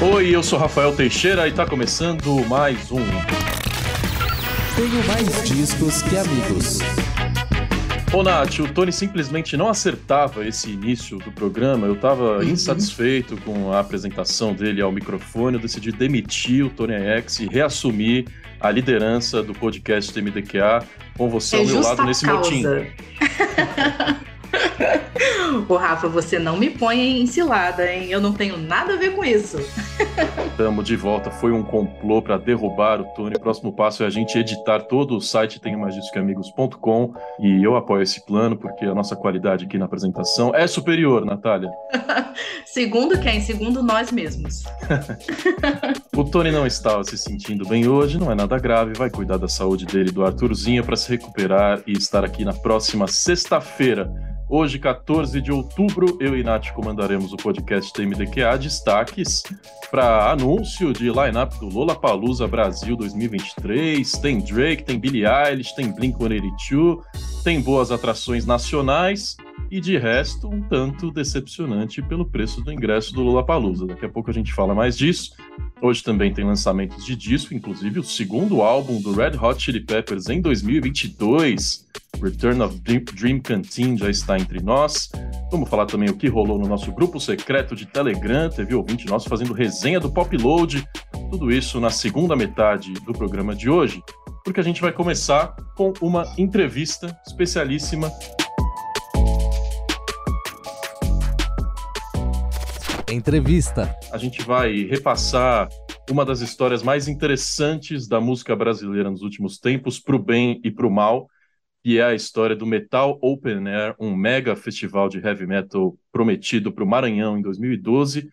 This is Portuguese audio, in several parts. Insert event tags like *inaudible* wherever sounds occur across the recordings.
Oi, eu sou Rafael Teixeira e está começando mais um. Tenho mais discos que amigos. Ô Nath, o Tony simplesmente não acertava esse início do programa. Eu estava uhum. insatisfeito com a apresentação dele ao microfone. Eu decidi demitir o Tony X e reassumir a liderança do podcast TMDQA com você é ao meu lado nesse causa. motim. *laughs* Ô, Rafa, você não me põe em cilada, hein? Eu não tenho nada a ver com isso. Estamos de volta. Foi um complô para derrubar o Tony. O próximo passo é a gente editar todo o site tenhomagiscoamigos.com e eu apoio esse plano porque a nossa qualidade aqui na apresentação é superior, Natália. *laughs* segundo quem? Segundo nós mesmos. *laughs* o Tony não estava se sentindo bem hoje, não é nada grave. Vai cuidar da saúde dele do Arthurzinho para se recuperar e estar aqui na próxima sexta-feira. Hoje, 14 de outubro, eu e Nath comandaremos o podcast TMDQA Destaques para anúncio de line-up do Lollapalooza Brasil 2023. Tem Drake, tem Billie Eilish, tem Blink-182, tem boas atrações nacionais e de resto um tanto decepcionante pelo preço do ingresso do Lollapalooza. Daqui a pouco a gente fala mais disso. Hoje também tem lançamentos de disco, inclusive o segundo álbum do Red Hot Chili Peppers em 2022. Return of Dream Canteen já está entre nós. Vamos falar também o que rolou no nosso grupo secreto de Telegram, teve ouvinte nosso fazendo resenha do Pop Load. Tudo isso na segunda metade do programa de hoje, porque a gente vai começar com uma entrevista especialíssima Entrevista. A gente vai repassar uma das histórias mais interessantes da música brasileira nos últimos tempos, para o bem e para o mal, que é a história do Metal Open Air, um mega festival de heavy metal prometido para o Maranhão em 2012,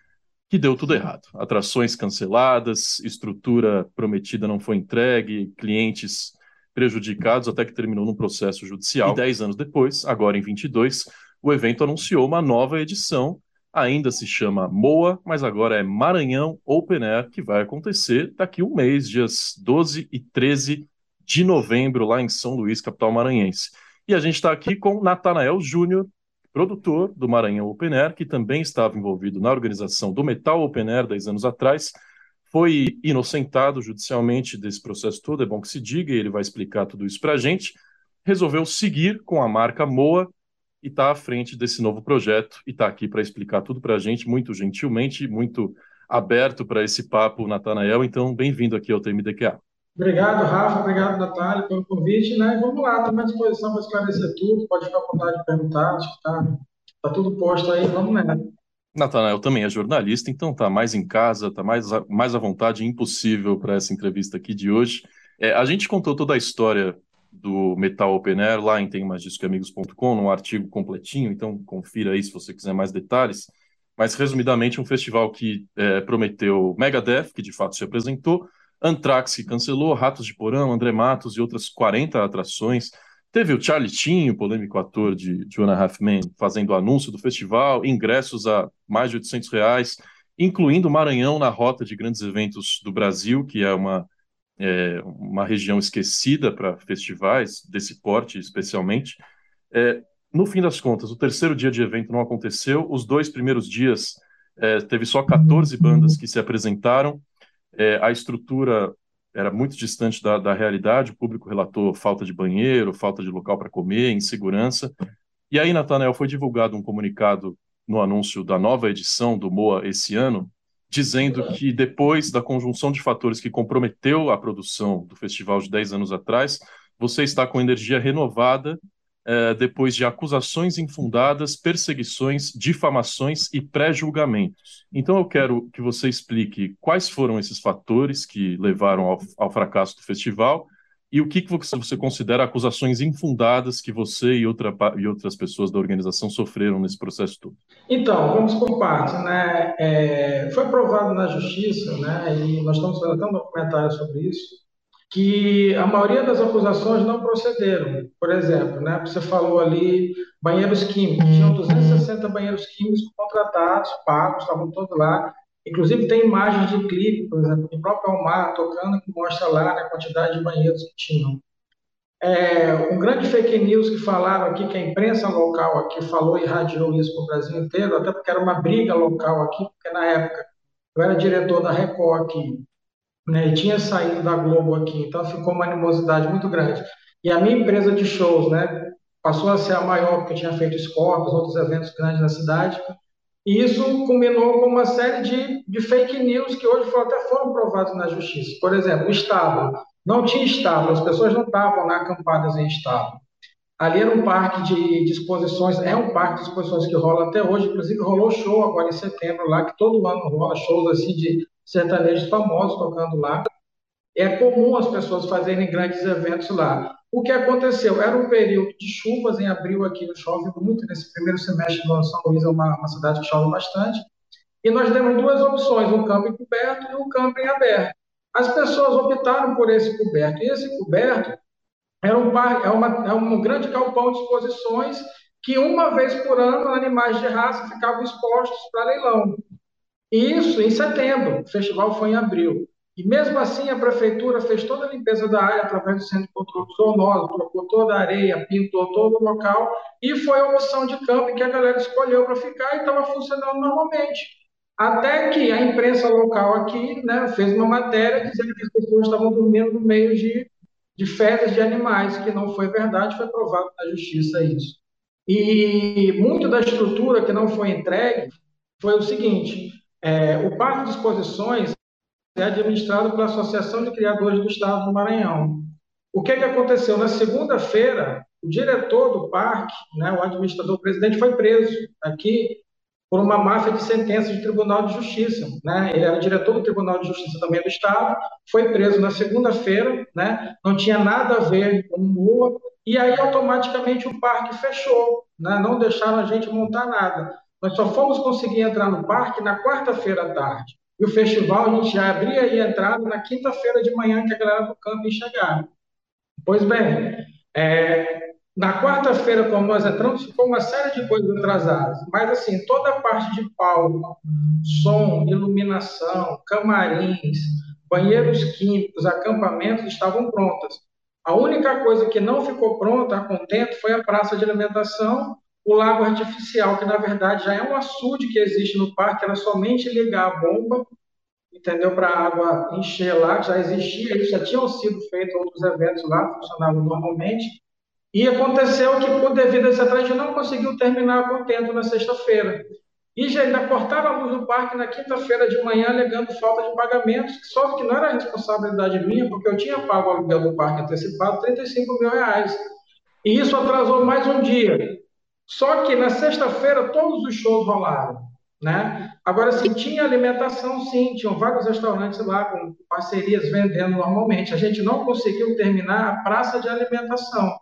que deu tudo errado. Atrações canceladas, estrutura prometida não foi entregue, clientes prejudicados, até que terminou num processo judicial. E dez anos depois, agora em 22, o evento anunciou uma nova edição ainda se chama MOA, mas agora é Maranhão Open Air, que vai acontecer daqui um mês, dias 12 e 13 de novembro, lá em São Luís, capital maranhense. E a gente está aqui com Natanael Júnior, produtor do Maranhão Open Air, que também estava envolvido na organização do Metal Open Air 10 anos atrás, foi inocentado judicialmente desse processo todo, é bom que se diga, e ele vai explicar tudo isso para a gente. Resolveu seguir com a marca MOA, e está à frente desse novo projeto e está aqui para explicar tudo para a gente, muito gentilmente, muito aberto para esse papo, Natanael. Então, bem-vindo aqui ao TMDQA. Obrigado, Rafa. Obrigado, Natália, pelo convite. Né? vamos lá, estamos à disposição para esclarecer tudo. Pode ficar à vontade de perguntar. Acho que está tá tudo posto aí. Vamos nessa. Natanael também é jornalista, então está mais em casa, está mais, mais à vontade, impossível para essa entrevista aqui de hoje. É, a gente contou toda a história do Metal Open Air lá em temmagiscoamigos.com, num artigo completinho, então confira aí se você quiser mais detalhes. Mas, resumidamente, um festival que é, prometeu Megadeth, que de fato se apresentou, Anthrax, que cancelou, Ratos de Porão, André Matos e outras 40 atrações. Teve o Charlie Tinho, polêmico ator de Two and a Half Men, fazendo o anúncio do festival, ingressos a mais de 800 reais, incluindo Maranhão na rota de grandes eventos do Brasil, que é uma é, uma região esquecida para festivais desse porte, especialmente. É, no fim das contas, o terceiro dia de evento não aconteceu, os dois primeiros dias é, teve só 14 bandas que se apresentaram, é, a estrutura era muito distante da, da realidade, o público relatou falta de banheiro, falta de local para comer, insegurança. E aí, Nathanael, foi divulgado um comunicado no anúncio da nova edição do MOA esse ano, dizendo que depois da conjunção de fatores que comprometeu a produção do festival de 10 anos atrás, você está com energia renovada é, depois de acusações infundadas, perseguições, difamações e pré-julgamentos. Então eu quero que você explique quais foram esses fatores que levaram ao, ao fracasso do festival e o que, você considera acusações infundadas que você e, outra, e outras pessoas da organização sofreram nesse processo todo? Então, vamos por partes. Né? É, foi provado na justiça, né, e nós estamos fazendo até um documentário sobre isso, que a maioria das acusações não procederam. Por exemplo, né, você falou ali banheiros químicos. Tinham 260 banheiros químicos contratados, pagos, estavam todos lá, Inclusive tem imagens de clipe, por exemplo, do próprio Almar tocando, que mostra lá né, a quantidade de banheiros que tinham. É, um grande fake news que falaram aqui, que a imprensa local aqui falou e radiou isso para o Brasil inteiro, até porque era uma briga local aqui, porque na época eu era diretor da Record aqui, né, e tinha saído da Globo aqui, então ficou uma animosidade muito grande. E a minha empresa de shows, né, passou a ser a maior, porque tinha feito Scorpions, outros eventos grandes na cidade, e isso culminou com uma série de, de fake news que hoje até foram provados na justiça. Por exemplo, o estábulo. Não tinha estábulo, as pessoas não estavam lá acampadas em estábulo. Ali era um parque de, de exposições, é um parque de exposições que rola até hoje, inclusive rolou show agora em setembro lá, que todo ano rola shows assim de sertanejos famosos tocando lá. É comum as pessoas fazerem grandes eventos lá. O que aconteceu? Era um período de chuvas em abril aqui, chove muito nesse primeiro semestre. São Luís é uma, uma cidade que chove bastante. E nós demos duas opções, um camping coberto e um camping aberto. As pessoas optaram por esse coberto. E esse coberto era um, é, uma, é um grande galpão de exposições que uma vez por ano animais de raça ficavam expostos para leilão. Isso em setembro, o festival foi em abril. E mesmo assim a prefeitura fez toda a limpeza da área através do centro de controle zoonose, trocou toda a areia, pintou todo o local e foi a opção de campo que a galera escolheu para ficar e estava funcionando normalmente. Até que a imprensa local aqui né, fez uma matéria dizendo que as pessoas estavam dormindo no meio de de fezes de animais, que não foi verdade, foi provado na justiça isso. E muito da estrutura que não foi entregue foi o seguinte: é, o Parque de Exposições é administrado pela Associação de Criadores do Estado do Maranhão. O que, que aconteceu? Na segunda-feira, o diretor do parque, né, o administrador o presidente, foi preso aqui por uma máfia de sentenças do Tribunal de Justiça. Né? Ele era diretor do Tribunal de Justiça também do Estado, foi preso na segunda-feira, né? não tinha nada a ver com Lula, e aí automaticamente o parque fechou, né? não deixaram a gente montar nada. Nós só fomos conseguir entrar no parque na quarta-feira à tarde. E o festival a gente já abria a entrada na quinta-feira de manhã que a galera do camping chegaram. Pois bem, é, na quarta-feira, quando nós entramos, ficou uma série de coisas atrasadas. Mas, assim, toda a parte de palco, som, iluminação, camarins, banheiros químicos, acampamentos estavam prontas. A única coisa que não ficou pronta a contento foi a praça de alimentação, o lago artificial, que na verdade já é um açude que existe no parque, era somente ligar a bomba, entendeu? Para a água encher lá, já existia, já tinham sido feitos outros eventos lá, funcionavam normalmente e aconteceu que, por devido a esse atraso, não conseguiu terminar com tempo na sexta-feira. E já ainda cortaram a luz do parque na quinta-feira de manhã, alegando falta de pagamentos, só que não era responsabilidade minha, porque eu tinha pago o aluguel do parque antecipado, 35 mil reais. E isso atrasou mais um dia. Só que na sexta-feira todos os shows rolaram. Né? Agora, sim, tinha alimentação, sim, tinham vários restaurantes lá com parcerias vendendo normalmente. A gente não conseguiu terminar a praça de alimentação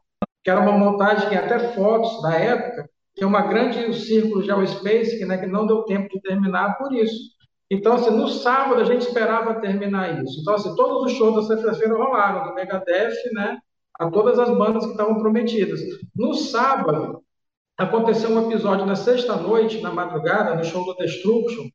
que era uma montagem que até fotos da época, é uma grande círculo Geospace, que, né, que não deu tempo de terminar por isso. Então, assim, no sábado a gente esperava terminar isso. Então, assim, todos os shows da sexta-feira rolaram, do Megadeth, né, a todas as bandas que estavam prometidas. No sábado, aconteceu um episódio na sexta-noite, na madrugada, no show do Destruction,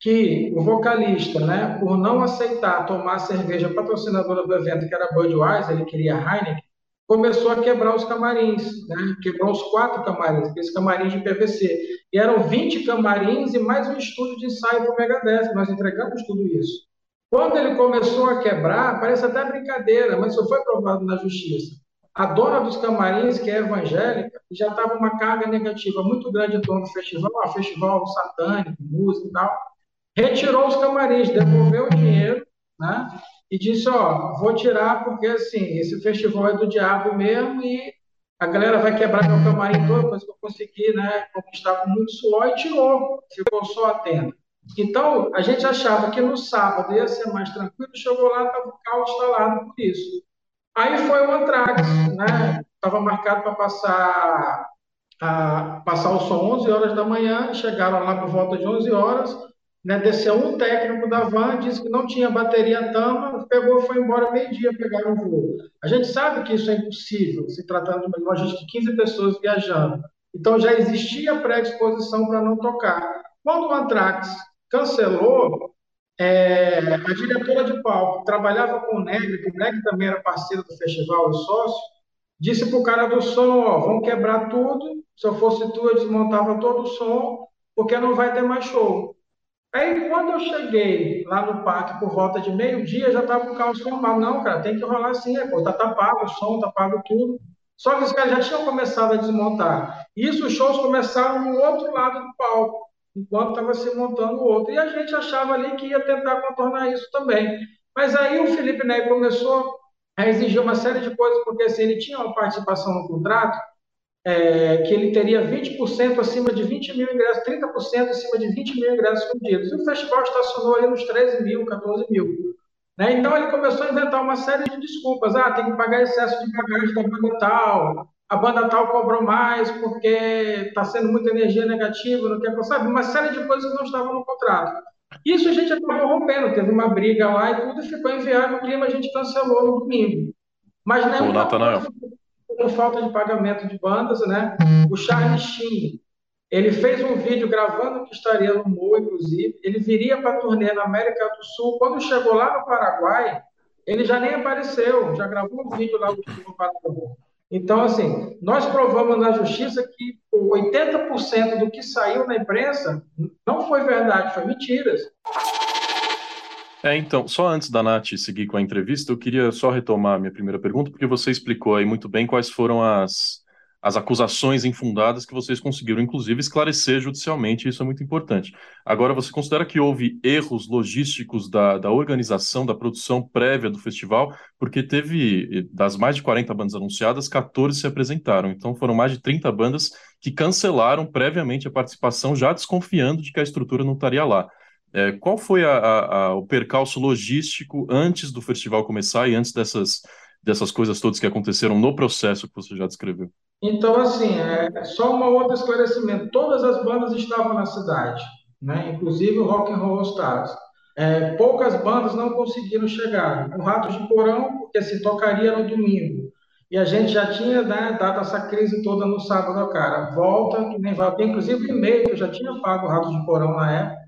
que o vocalista, né, por não aceitar tomar a cerveja patrocinadora do evento, que era Budweiser, ele queria Heineken, começou a quebrar os camarins, né? quebrou os quatro camarins, aqueles camarins de PVC. E eram 20 camarins e mais um estúdio de ensaio para o Megadeth, nós entregamos tudo isso. Quando ele começou a quebrar, parece até brincadeira, mas isso foi provado na justiça. A dona dos camarins, que é evangélica, já estava uma carga negativa muito grande em torno do festival, ah, festival satânico, música e tal, retirou os camarins, devolveu o dinheiro, né? e disse, ó, vou tirar porque, assim, esse festival é do diabo mesmo e a galera vai quebrar meu camarim todo, mas eu consegui, né, conquistar com muito suor e tirou, ficou só a tenda. Então, a gente achava que no sábado ia ser mais tranquilo, chegou lá, estava o carro instalado por isso. Aí foi o Antrax, né, estava marcado para passar, a, passar o som 11 horas da manhã, chegaram lá por volta de 11 horas, né, desceu um técnico da van, disse que não tinha bateria tama, pegou foi embora meio-dia pegar um voo. A gente sabe que isso é impossível, se tratando de uma logística de 15 pessoas viajando. Então já existia pré-disposição para não tocar. Quando o Antrax cancelou, é, a diretora de palco trabalhava com o Negri, que o Negri também era parceiro do festival e sócio, disse para o cara do som, ó, vão quebrar tudo, se eu fosse tu, eu desmontava todo o som, porque não vai ter mais show. Aí, quando eu cheguei lá no parque por volta de meio-dia, já estava o caos formal. Não, cara, tem que rolar assim, pô, tá tapado o som, tapado tudo. Só que os caras já tinham começado a desmontar. Isso, os shows começaram no outro lado do palco, enquanto estava se montando o outro. E a gente achava ali que ia tentar contornar isso também. Mas aí o Felipe Ney começou a exigir uma série de coisas, porque assim, ele tinha uma participação no contrato, é, que ele teria 20% acima de 20 mil ingressos, 30% acima de 20 mil ingressos vendidos. E o festival estacionou ali nos 13 mil, 14 mil. Né? Então ele começou a inventar uma série de desculpas. Ah, tem que pagar excesso de bagagem da tal, a banda tal cobrou mais porque está sendo muita energia negativa, não quer, sabe? Uma série de coisas que não estavam no contrato. Isso a gente acabou rompendo, teve uma briga lá e tudo, ficou inviável o clima, a gente cancelou no domingo. Mas não é por falta de pagamento de bandas, né? O Charles Sheen, ele fez um vídeo gravando que estaria no Mo, inclusive. Ele viria para a turnê na América do Sul. Quando chegou lá no Paraguai, ele já nem apareceu, já gravou um vídeo lá no Paraguai. Então, assim, nós provamos na justiça que 80% do que saiu na imprensa não foi verdade, foi mentiras. É, então, só antes da Nath seguir com a entrevista, eu queria só retomar a minha primeira pergunta, porque você explicou aí muito bem quais foram as, as acusações infundadas que vocês conseguiram, inclusive, esclarecer judicialmente, isso é muito importante. Agora, você considera que houve erros logísticos da, da organização, da produção prévia do festival? Porque teve, das mais de 40 bandas anunciadas, 14 se apresentaram, então foram mais de 30 bandas que cancelaram previamente a participação, já desconfiando de que a estrutura não estaria lá. É, qual foi a, a, a, o percalço logístico antes do festival começar e antes dessas, dessas coisas todas que aconteceram no processo que você já descreveu? Então, assim, é, só um outro esclarecimento. Todas as bandas estavam na cidade, né? inclusive o Rock and Roll Stars. É, poucas bandas não conseguiram chegar. O Ratos de Porão, porque se tocaria no domingo. E a gente já tinha né, dado essa crise toda no sábado, cara. Volta, que nem vai. Inclusive, e-mail, que eu já tinha pago o Ratos de Porão na época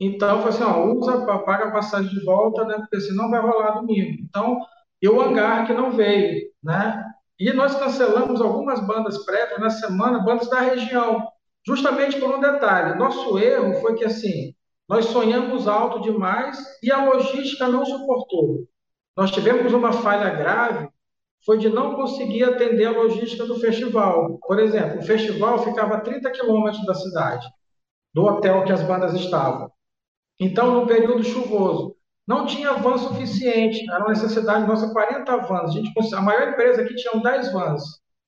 então, foi assim, ó, usa, paga a passagem de volta, né? Porque senão vai rolar domingo. Então, e o hangar que não veio, né? E nós cancelamos algumas bandas prévias na semana, bandas da região, justamente por um detalhe. Nosso erro foi que, assim, nós sonhamos alto demais e a logística não suportou. Nós tivemos uma falha grave, foi de não conseguir atender a logística do festival. Por exemplo, o festival ficava a 30 quilômetros da cidade, do hotel que as bandas estavam. Então, no período chuvoso, não tinha van suficiente, era uma necessidade nossa 40 vans. A, gente, a maior empresa aqui tinha 10 vans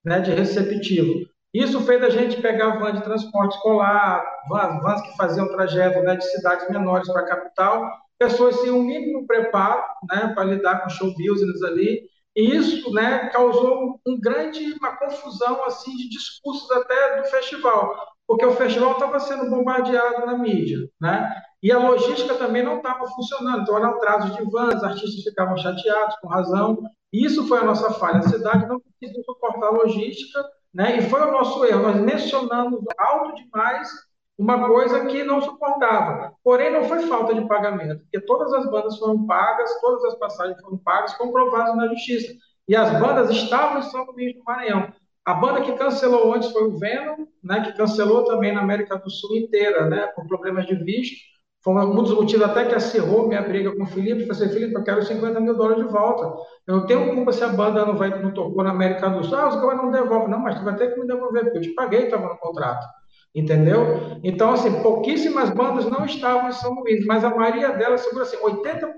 né, de receptivo. Isso fez a gente pegar van de transporte escolar, vans, vans que faziam trajeto né, de cidades menores para a capital, pessoas sem um mínimo preparo né, para lidar com show business ali. E isso né, causou um grande, uma confusão assim de discursos até do festival, porque o festival estava sendo bombardeado na mídia, né? E a logística também não estava funcionando, então era atraso de vans, artistas ficavam chateados, com razão. Isso foi a nossa falha. A cidade não conseguiu suportar a logística, né? e foi o nosso erro. Nós mencionamos alto demais uma coisa que não suportava. Porém, não foi falta de pagamento, porque todas as bandas foram pagas, todas as passagens foram pagas, comprovadas na justiça. E as bandas estavam em São Luís do Maranhão. A banda que cancelou antes foi o Venom, né, que cancelou também na América do Sul inteira, né, por problemas de visto. Foi um dos motivos até que acirrou minha briga com o Felipe. Eu falei assim, Felipe, eu quero 50 mil dólares de volta. Eu não tenho culpa se a banda não, vai, não tocou na América do Sul. Ah, os caras não devolvem. Não, mas tu vai ter que me devolver, porque eu te paguei, estava no contrato. Entendeu? Então, assim, pouquíssimas bandas não estavam em São Luís, mas a maioria delas, segura assim, 80%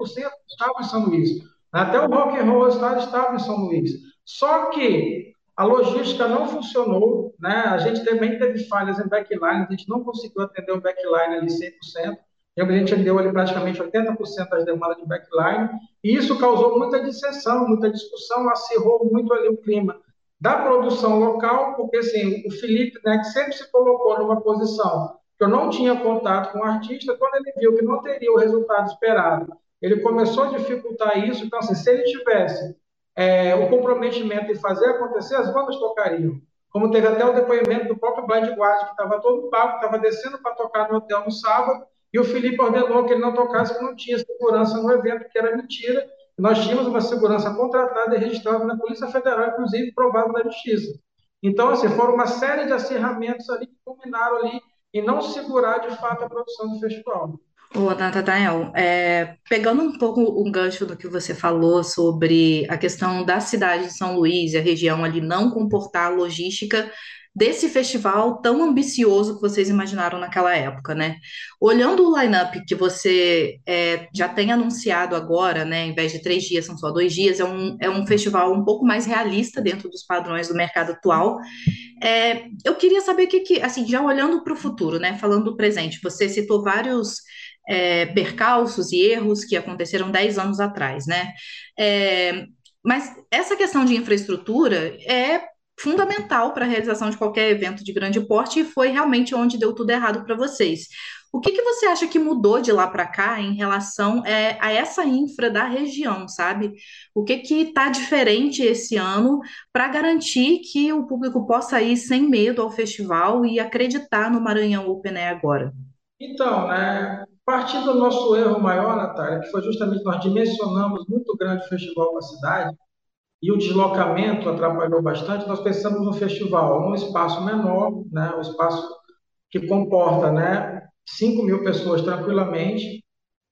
estavam em São Luís. Até o Rock and Roll Star estava em São Luís. Só que a logística não funcionou, né? A gente também teve falhas em backline, a gente não conseguiu atender o backline ali 100%. E a gente deu ali praticamente 80% das demandas de backline, e isso causou muita dissensão, muita discussão, acirrou muito ali o clima da produção local, porque assim, o Felipe, né, que sempre se colocou numa posição que eu não tinha contato com o artista, quando ele viu que não teria o resultado esperado, ele começou a dificultar isso, então assim, se ele tivesse é, o comprometimento de fazer acontecer, as bandas tocariam. Como teve até o depoimento do próprio Blind Guard, que estava todo pago, estava descendo para tocar no hotel no sábado, e o Felipe ordenou que ele não tocasse porque não tinha segurança no evento, que era mentira. Nós tínhamos uma segurança contratada e registrada na Polícia Federal, inclusive provada na Justiça. Então, assim, foram uma série de acirramentos ali que culminaram ali em não segurar de fato a produção do festival. Ô, Nathanael, é, pegando um pouco o gancho do que você falou sobre a questão da cidade de São Luís e a região ali não comportar a logística desse festival tão ambicioso que vocês imaginaram naquela época, né? Olhando o line-up que você é, já tem anunciado agora, né? Em vez de três dias, são só dois dias, é um, é um festival um pouco mais realista dentro dos padrões do mercado atual. É, eu queria saber o que, que, assim, já olhando para o futuro, né? Falando do presente, você citou vários é, percalços e erros que aconteceram 10 anos atrás, né? É, mas essa questão de infraestrutura é fundamental para a realização de qualquer evento de grande porte e foi realmente onde deu tudo errado para vocês. O que, que você acha que mudou de lá para cá em relação é, a essa infra da região, sabe? O que que está diferente esse ano para garantir que o público possa ir sem medo ao festival e acreditar no Maranhão Open Air agora? Então, né, partindo do nosso erro maior, Natália, que foi justamente nós dimensionamos muito grande o festival para a cidade, e o deslocamento atrapalhou bastante, nós pensamos no festival num espaço menor, né, um espaço que comporta né, 5 mil pessoas tranquilamente,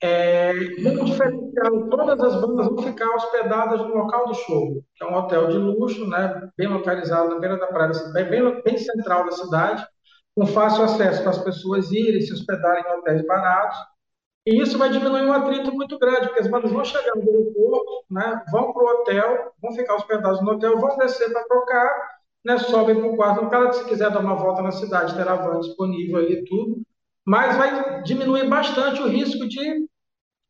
é, um diferencial, todas as bandas vão ficar hospedadas no local do show, que é um hotel de luxo, né, bem localizado na beira da praia, bem, bem central da cidade, com fácil acesso para as pessoas irem se hospedarem em hotéis baratos. E isso vai diminuir um atrito muito grande, porque as bandas vão chegar no aeroporto, né, vão para o hotel, vão ficar hospedados no hotel, vão descer para trocar, né, sobem para o quarto. O cara, se quiser dar uma volta na cidade, terá van disponível ali tudo, mas vai diminuir bastante o risco de,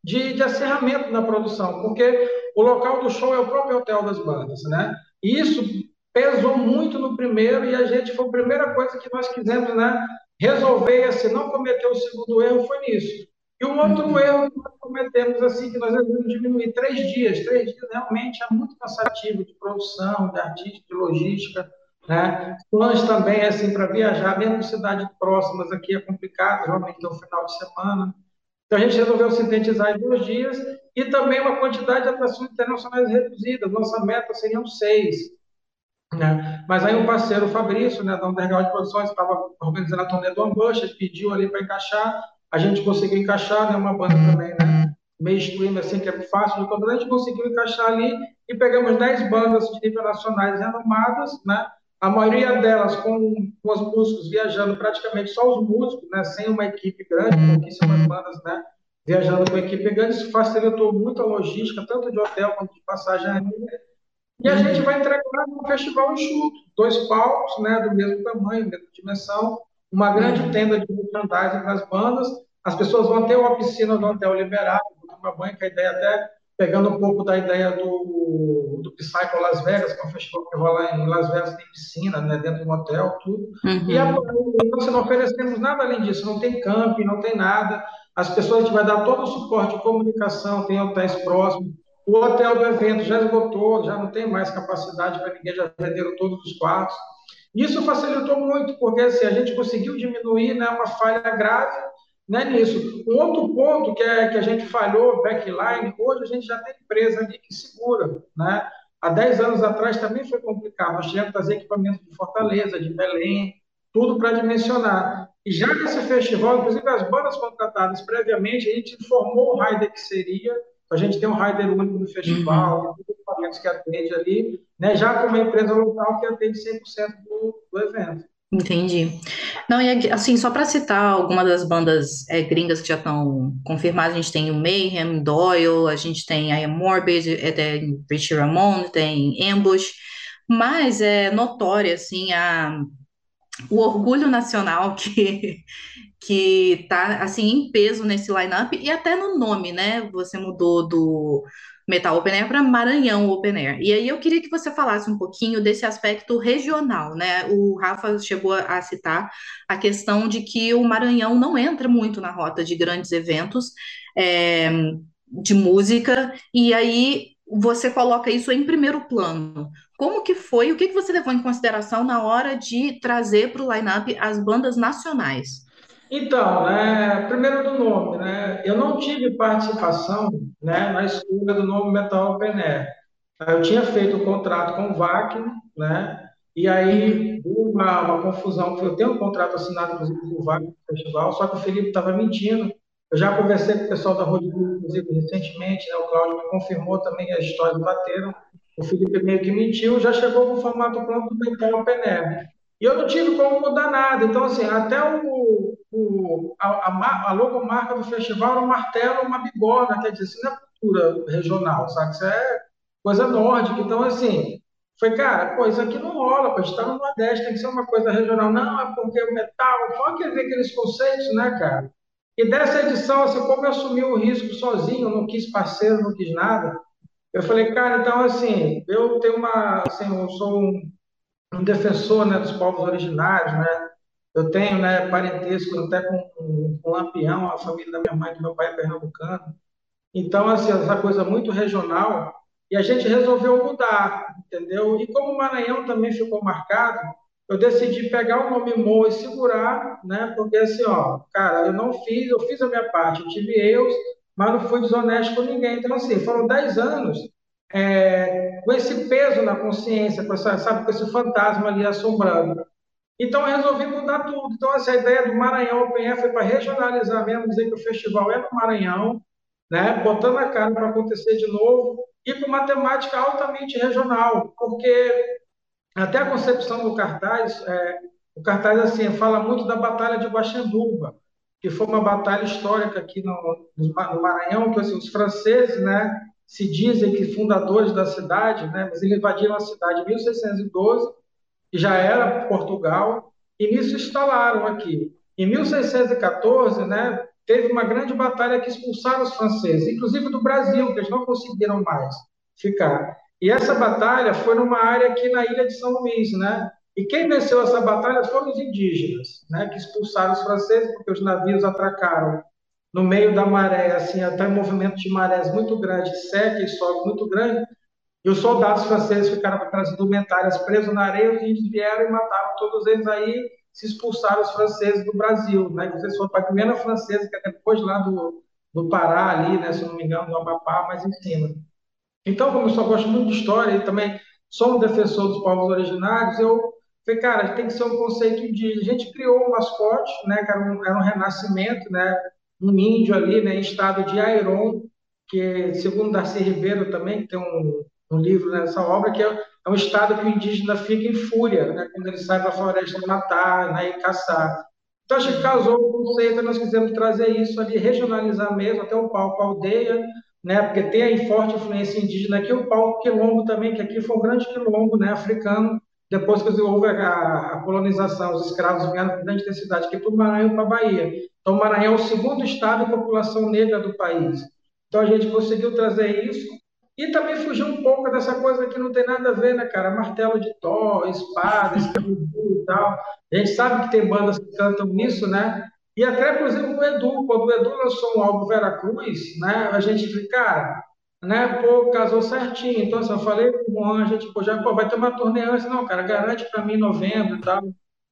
de, de acerramento na produção, porque o local do show é o próprio hotel das bandas. Né? E isso pesou muito no primeiro e a gente foi a primeira coisa que nós quisemos né, resolver, assim, não cometer o segundo erro foi nisso. E um outro uhum. erro que nós cometemos, assim, que nós devemos diminuir três dias. Três dias realmente é muito cansativo de produção, de artista, de logística, né? Planos também, assim, para viajar, mesmo cidades próximas aqui é complicado, realmente é o final de semana. Então a gente resolveu sintetizar em dois dias e também uma quantidade de atrações internacionais reduzida. Nossa meta seriam seis. Né? Mas aí um parceiro, o Fabrício, né, da Underground Produções, estava organizando a turnê do Ambush, pediu ali para encaixar, a gente conseguiu encaixar, né, uma banda também, né, mainstream, assim, que é fácil de controlar, a gente conseguiu encaixar ali e pegamos 10 bandas de nível nacionais renomadas, né, a maioria delas com, com os músicos viajando, praticamente só os músicos, né, sem uma equipe grande, pouquíssimas bandas, né, viajando com equipe grande, isso facilitou muito a logística, tanto de hotel quanto de passagem aérea, e a gente vai entregar um festival enxuto, dois palcos, né, do mesmo tamanho, mesma dimensão, uma grande uhum. tenda de merchandising para as bandas. As pessoas vão ter uma piscina no hotel liberado, uma banho, que a ideia até pegando um pouco da ideia do, do Psycho Las Vegas, que é um festival que rola em Las Vegas, tem piscina, né, dentro do hotel, tudo. Uhum. E a, nós não oferecemos nada além disso, não tem camping, não tem nada. As pessoas, a gente vai dar todo o suporte de comunicação, tem hotéis próximos, o hotel do evento já esgotou, já não tem mais capacidade para ninguém, já venderam todos os quartos. Isso facilitou muito, porque assim, a gente conseguiu diminuir né, uma falha grave né, nisso. Um outro ponto que, é, que a gente falhou, backline, hoje a gente já tem empresa ali que segura. Né? Há 10 anos atrás também foi complicado. Nós tínhamos que trazer equipamento de Fortaleza, de Belém, tudo para dimensionar. E já nesse festival, inclusive as bandas contratadas previamente, a gente informou o raio que seria, a gente tem um rider único no festival, uhum. Que atende ali, né, já com uma empresa local que atende 100% do, do evento. Entendi. Não, e assim, só para citar algumas das bandas é, gringas que já estão confirmadas, a gente tem o Mayhem, Doyle, a gente tem a Morbid, é, tem Richie Ramon, tem Ambush, mas é notória, assim, a, o orgulho nacional que, *laughs* que tá assim em peso nesse lineup e até no nome, né? Você mudou do Metal Open Air para Maranhão Open Air. E aí eu queria que você falasse um pouquinho desse aspecto regional, né? O Rafa chegou a citar a questão de que o Maranhão não entra muito na rota de grandes eventos é, de música, e aí você coloca isso em primeiro plano. Como que foi, o que, que você levou em consideração na hora de trazer para o line-up as bandas nacionais? Então, né, primeiro do nome, né, eu não tive participação né, na escolha do nome Metal Open Air. Eu tinha feito o um contrato com o Wagner, né, e aí uma, uma confusão, eu tenho um contrato assinado, inclusive, com o Wagner no festival, só que o Felipe estava mentindo, Eu já conversei com o pessoal da Rodrigo, inclusive, recentemente, né? o Cláudio confirmou também que as histórias bateram. O Felipe meio que mentiu, já chegou com o formato pronto do Metal Peneb. E eu não tive como mudar nada. Então, assim, até o, o, a, a, a logomarca do festival era um martelo, uma bigorna, quer dizer, isso não é cultura regional, sabe? Isso é coisa nórdica. Então, assim, foi, cara, pô, isso aqui não rola, pô, a gente está no Nordeste, tem que ser uma coisa regional. Não, é porque o metal, pode ver aqueles conceitos, né, cara? E dessa edição, assim, como eu assumi o risco sozinho, não quis parceiro, não quis nada, eu falei, cara, então, assim, eu tenho uma, assim, eu sou um, um defensor, né, dos povos originários, né, eu tenho, né, parentesco até com, com, com Lampião, a família da minha mãe, do meu pai é pernambucano, então, assim, essa coisa muito regional, e a gente resolveu mudar, entendeu? E como o Maranhão também ficou marcado, eu decidi pegar o nome Mo e segurar, né? Porque assim, ó, cara, eu não fiz, eu fiz a minha parte, eu tive erros, mas não fui desonesto com ninguém. Então, assim, foram 10 anos é, com esse peso na consciência, com essa, sabe, com esse fantasma ali assombrando. Então, eu resolvi mudar tudo. Então, essa ideia do Maranhão Open Air foi para regionalizar mesmo, dizer que o festival é no Maranhão, né? Botando a cara para acontecer de novo e com uma temática altamente regional, porque até a concepção do cartaz, é, o cartaz assim fala muito da Batalha de Guaxanduba, que foi uma batalha histórica aqui no, no Maranhão, que assim, os franceses, né, se dizem que fundadores da cidade, né, mas eles invadiram a cidade em 1612, que já era Portugal, e nisso instalaram aqui. Em 1614, né, teve uma grande batalha que expulsaram os franceses, inclusive do Brasil, que eles não conseguiram mais ficar. E essa batalha foi numa área aqui na ilha de São Luís, né? E quem venceu essa batalha foram os indígenas, né? Que expulsaram os franceses porque os navios atracaram no meio da maré, assim, até um movimento de marés muito grande, seca e sol muito grande. E os soldados franceses ficaram com aquelas indumentárias presos na areia, os índios vieram e mataram todos eles aí, se expulsaram os franceses do Brasil, né? Vocês foram para a primeira francesa, que é depois lá do, do Pará, ali, né? Se não me engano, do Amapá, mais em cima. Então, como eu só gosto muito de história e também sou um defensor dos povos originários, eu falei, cara, tem que ser um conceito indígena. A gente criou um mascote, né, que era um, era um renascimento, né, um índio ali, né, em estado de Airon, que, segundo Darcy Ribeiro também, que tem um, um livro nessa obra, que é, é, um estado que o indígena fica em fúria, né, quando ele sai para a floresta matar né, e caçar. Então, acho que causou o conceito, nós quisemos trazer isso ali, regionalizar mesmo, até o palco aldeia, né, porque tem aí forte influência indígena aqui, o palco quilombo também, que aqui foi um grande quilombo né, africano, depois que houve a, a colonização, os escravos vieram com grande intensidade aqui para o Maranhão e para a Bahia. Então, o Maranhão é o segundo estado de população negra do país. Então, a gente conseguiu trazer isso e também fugir um pouco dessa coisa que não tem nada a ver, né, cara? Martelo de Thor, espada, escravidão e tal. A gente sabe que tem bandas que cantam isso, né? E até, por exemplo, o Edu, quando o Edu lançou um álbum Veracruz, né, a gente fica, cara, né, pô, casou certinho. Então, assim, eu falei com o Juan, a gente, pô, já, pô, vai ter uma turnê antes, não, cara, garante para mim em novembro e tal.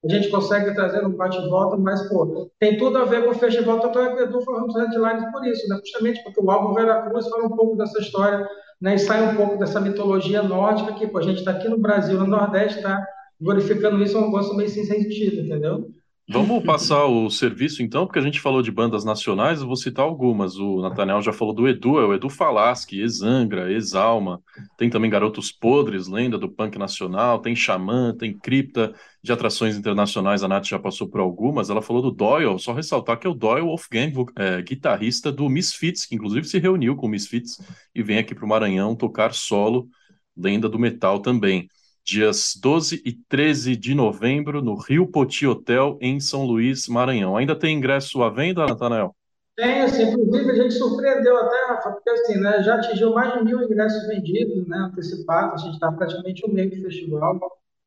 A gente consegue trazer um bate-volta, mas, pô, tem tudo a ver com o festival, tanto é que o Edu foi um dos headlines por isso, né, justamente porque o álbum Veracruz fala um pouco dessa história, né, e sai um pouco dessa mitologia nórdica, que, pô, a gente está aqui no Brasil, no Nordeste, tá glorificando isso, é um gosto meio sem sentido, entendeu? Vamos *laughs* passar o serviço então, porque a gente falou de bandas nacionais, eu vou citar algumas. O Nathaniel já falou do Edu, é o Edu Falaschi, Exangra, Exalma, tem também Garotos Podres, lenda do punk nacional, tem Xamã, tem Cripta, de atrações internacionais, a Nath já passou por algumas. Ela falou do Doyle, só ressaltar que é o Doyle Wolfgang, é, guitarrista do Misfits, que inclusive se reuniu com o Misfits e vem aqui para o Maranhão tocar solo, lenda do metal também dias 12 e 13 de novembro, no Rio Poti Hotel, em São Luís, Maranhão. Ainda tem ingresso à venda, Natanael? Tem, assim, inclusive a gente surpreendeu até, Rafa, porque assim, né, já atingiu mais de mil ingressos vendidos, né, antecipados, a gente está praticamente um mês do festival,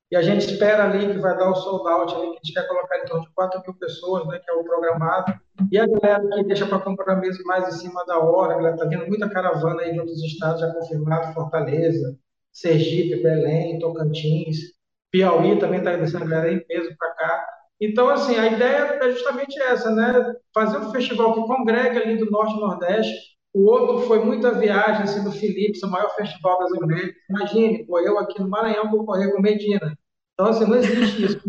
e a gente espera ali que vai dar o sold out ali, que a gente quer colocar em torno de 4 mil pessoas, né, que é o programado, e a galera que deixa para comprar mesmo mais em cima da hora, a galera está vendo muita caravana aí de outros estados já confirmado, Fortaleza, Sergipe, Belém, Tocantins, Piauí também está descendo galera em peso para cá. Então, assim, a ideia é justamente essa, né? Fazer um festival que congrega ali do Norte e Nordeste. O outro foi muita viagem, assim, do Felipe, o maior festival Américas. Imagine, pô, eu aqui no Maranhão vou correr com Medina. Então, assim, não existe isso.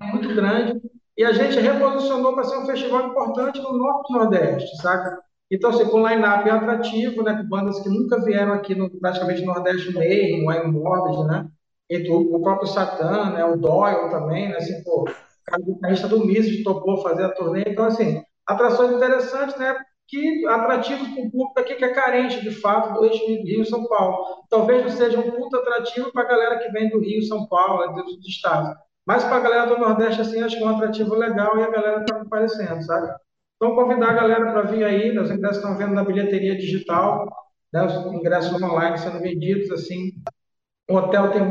É muito grande. e a gente reposicionou para ser um festival importante no Norte e Nordeste, saca? Então, assim, com line-up atrativo, né, com bandas que nunca vieram aqui no praticamente Nordeste meio, no Iron Morbid, né? E o próprio Satã, né, o Doyle também, né, assim, pô, o cara guitarrista do Mises topou fazer a turnê. Então, assim, atrações interessantes, né? Que atrativos para o público aqui que é carente, de fato, do Rio e São Paulo. Talvez não seja um ponto atrativo para a galera que vem do Rio, São Paulo, dos estados. Mas para a galera do Nordeste, assim, acho que é um atrativo legal e a galera está comparecendo, sabe? Então, convidar a galera para vir aí, né? os ingressos estão vendo na bilheteria digital, né? os ingressos online sendo vendidos, assim. O hotel tem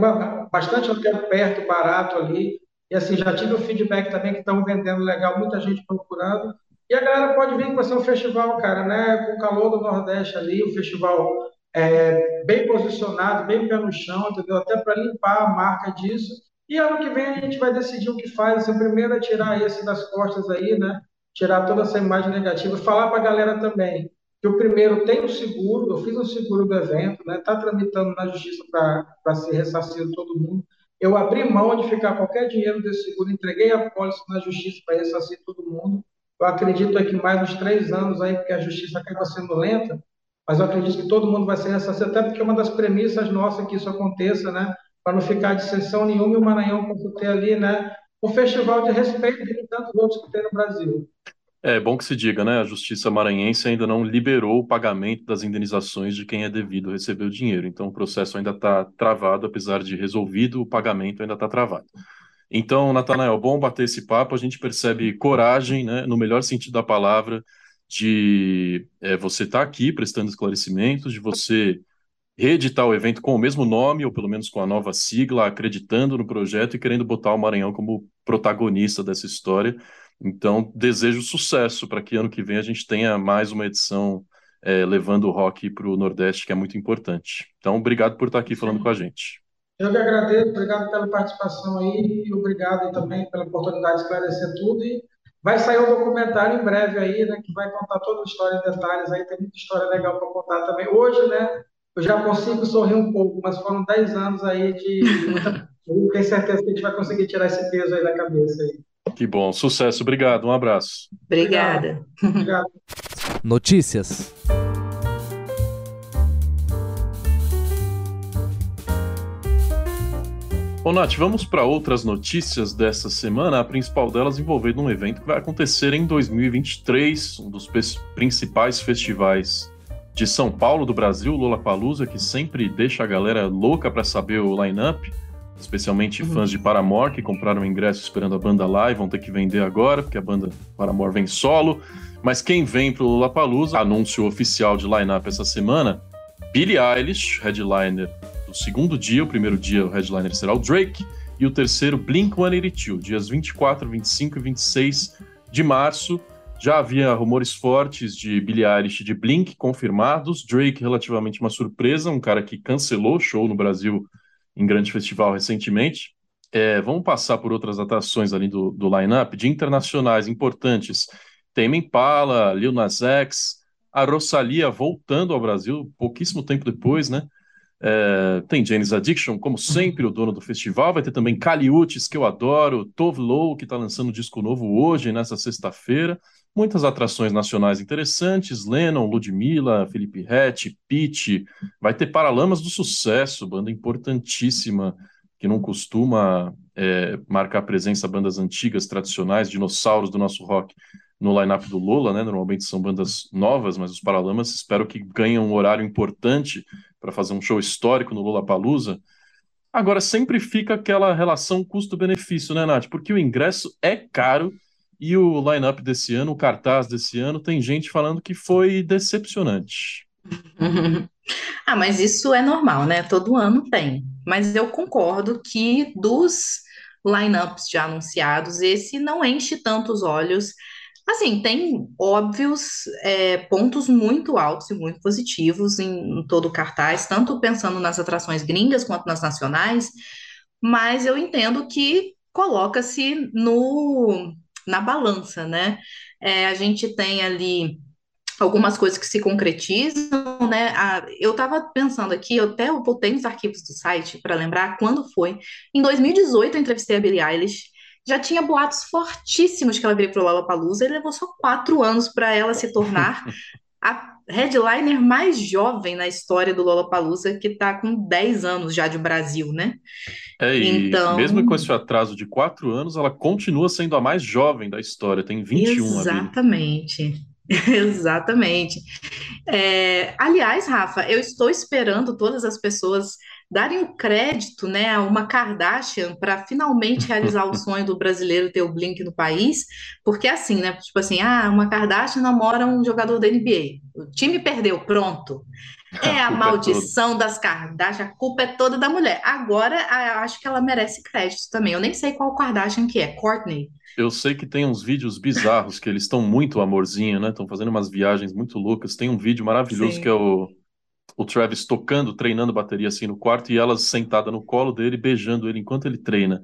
bastante hotel perto, barato ali. E assim, já tive o feedback também que estão vendendo legal, muita gente procurando. E a galera pode vir, vai ser um festival, cara, né? Com o calor do Nordeste ali, o um festival é, bem posicionado, bem pé no chão, entendeu? Até para limpar a marca disso. E ano que vem a gente vai decidir o que faz. Assim, primeiro é tirar esse das costas aí, né? Tirar toda essa imagem negativa. Falar para a galera também que o primeiro tem um seguro, eu fiz um seguro do evento, né? Está tramitando na justiça para ser ressarcido todo mundo. Eu abri mão de ficar qualquer dinheiro desse seguro, entreguei a pólice na justiça para ressarcir todo mundo. Eu acredito que mais uns três anos aí, porque a justiça acaba sendo lenta, mas eu acredito que todo mundo vai ser ressarcido, até porque é uma das premissas nossas que isso aconteça, né? Para não ficar de sessão nenhuma e o Maranhão possa ter ali, né? Um festival de respeito de tantos outros que tem no Brasil. É bom que se diga, né? A Justiça Maranhense ainda não liberou o pagamento das indenizações de quem é devido receber o dinheiro. Então, o processo ainda está travado, apesar de resolvido, o pagamento ainda está travado. Então, Natanael, bom bater esse papo. A gente percebe coragem, né, no melhor sentido da palavra, de é, você estar tá aqui prestando esclarecimentos, de você reeditar o evento com o mesmo nome, ou pelo menos com a nova sigla, acreditando no projeto e querendo botar o Maranhão como protagonista dessa história. Então, desejo sucesso para que ano que vem a gente tenha mais uma edição é, levando o rock para o Nordeste, que é muito importante. Então, obrigado por estar aqui falando com a gente. Eu que agradeço, obrigado pela participação aí e obrigado também pela oportunidade de esclarecer tudo. E vai sair um documentário em breve aí, né, que vai contar toda a história em detalhes aí, tem muita história legal para contar também. Hoje, né, eu já consigo sorrir um pouco, mas foram 10 anos aí de *laughs* muita... tenho certeza que a gente vai conseguir tirar esse peso aí da cabeça aí. Que bom, sucesso, obrigado, um abraço. Obrigada. Obrigado. *laughs* Notícias. Bom, Nath, vamos para outras notícias dessa semana. A principal delas envolvendo um evento que vai acontecer em 2023, um dos principais festivais de São Paulo, do Brasil, Lollapalooza, que sempre deixa a galera louca para saber o line-up especialmente uhum. fãs de Paramore que compraram ingresso esperando a banda lá e vão ter que vender agora, porque a banda Paramore vem solo. Mas quem vem pro Lollapalooza, anúncio oficial de line-up essa semana, Billie Eilish, headliner do segundo dia, o primeiro dia o headliner será o Drake, e o terceiro Blink-182, dias 24, 25 e 26 de março. Já havia rumores fortes de Billie Eilish de Blink confirmados, Drake relativamente uma surpresa, um cara que cancelou show no Brasil em grande festival recentemente. É, vamos passar por outras atrações ali do, do line-up de internacionais importantes. Tem Impala, Lil Nas X, a Rosalia voltando ao Brasil pouquíssimo tempo depois, né? É, tem Janis Addiction, como sempre, o dono do festival. Vai ter também Caliutes, que eu adoro. Tove Low, que está lançando um disco novo hoje, nessa sexta-feira. Muitas atrações nacionais interessantes. Lennon, Ludmilla, Felipe Rett, Pete. Vai ter Paralamas do Sucesso, banda importantíssima, que não costuma é, marcar presença bandas antigas, tradicionais, dinossauros do nosso rock no line-up do Lola, né? Normalmente são bandas novas, mas os Paralamas espero que ganhem um horário importante para fazer um show histórico no Lola Palusa. Agora sempre fica aquela relação custo-benefício, né, Nath? Porque o ingresso é caro e o line-up desse ano, o cartaz desse ano, tem gente falando que foi decepcionante. *laughs* ah, mas isso é normal, né? Todo ano tem. Mas eu concordo que dos lineups já anunciados, esse não enche tantos olhos. Assim, tem óbvios é, pontos muito altos e muito positivos em, em todo o cartaz, tanto pensando nas atrações gringas quanto nas nacionais, mas eu entendo que coloca-se no na balança, né? É, a gente tem ali algumas coisas que se concretizam, né? Ah, eu estava pensando aqui, eu até voltei nos arquivos do site para lembrar quando foi. Em 2018 eu entrevistei a Billie Eilish já tinha boatos fortíssimos que ela veio para o Lollapalooza e levou só quatro anos para ela se tornar *laughs* a headliner mais jovem na história do Lollapalooza, que está com 10 anos já de Brasil, né? É, e então... mesmo com esse atraso de quatro anos, ela continua sendo a mais jovem da história, tem 21 Exatamente. *laughs* Exatamente. É, aliás, Rafa, eu estou esperando todas as pessoas darem o crédito, né, a uma Kardashian para finalmente *laughs* realizar o sonho do brasileiro ter o Blink no país, porque é assim, né, tipo assim, ah, uma Kardashian namora um jogador da NBA, o time perdeu, pronto. É a, a é maldição é das Kardashian, a culpa é toda da mulher. Agora, acho que ela merece crédito também. Eu nem sei qual Kardashian que é, Courtney. Eu sei que tem uns vídeos bizarros que eles estão muito amorzinho, né? Estão fazendo umas viagens muito loucas. Tem um vídeo maravilhoso Sim. que é o o Travis tocando, treinando bateria assim no quarto e ela sentada no colo dele, beijando ele enquanto ele treina.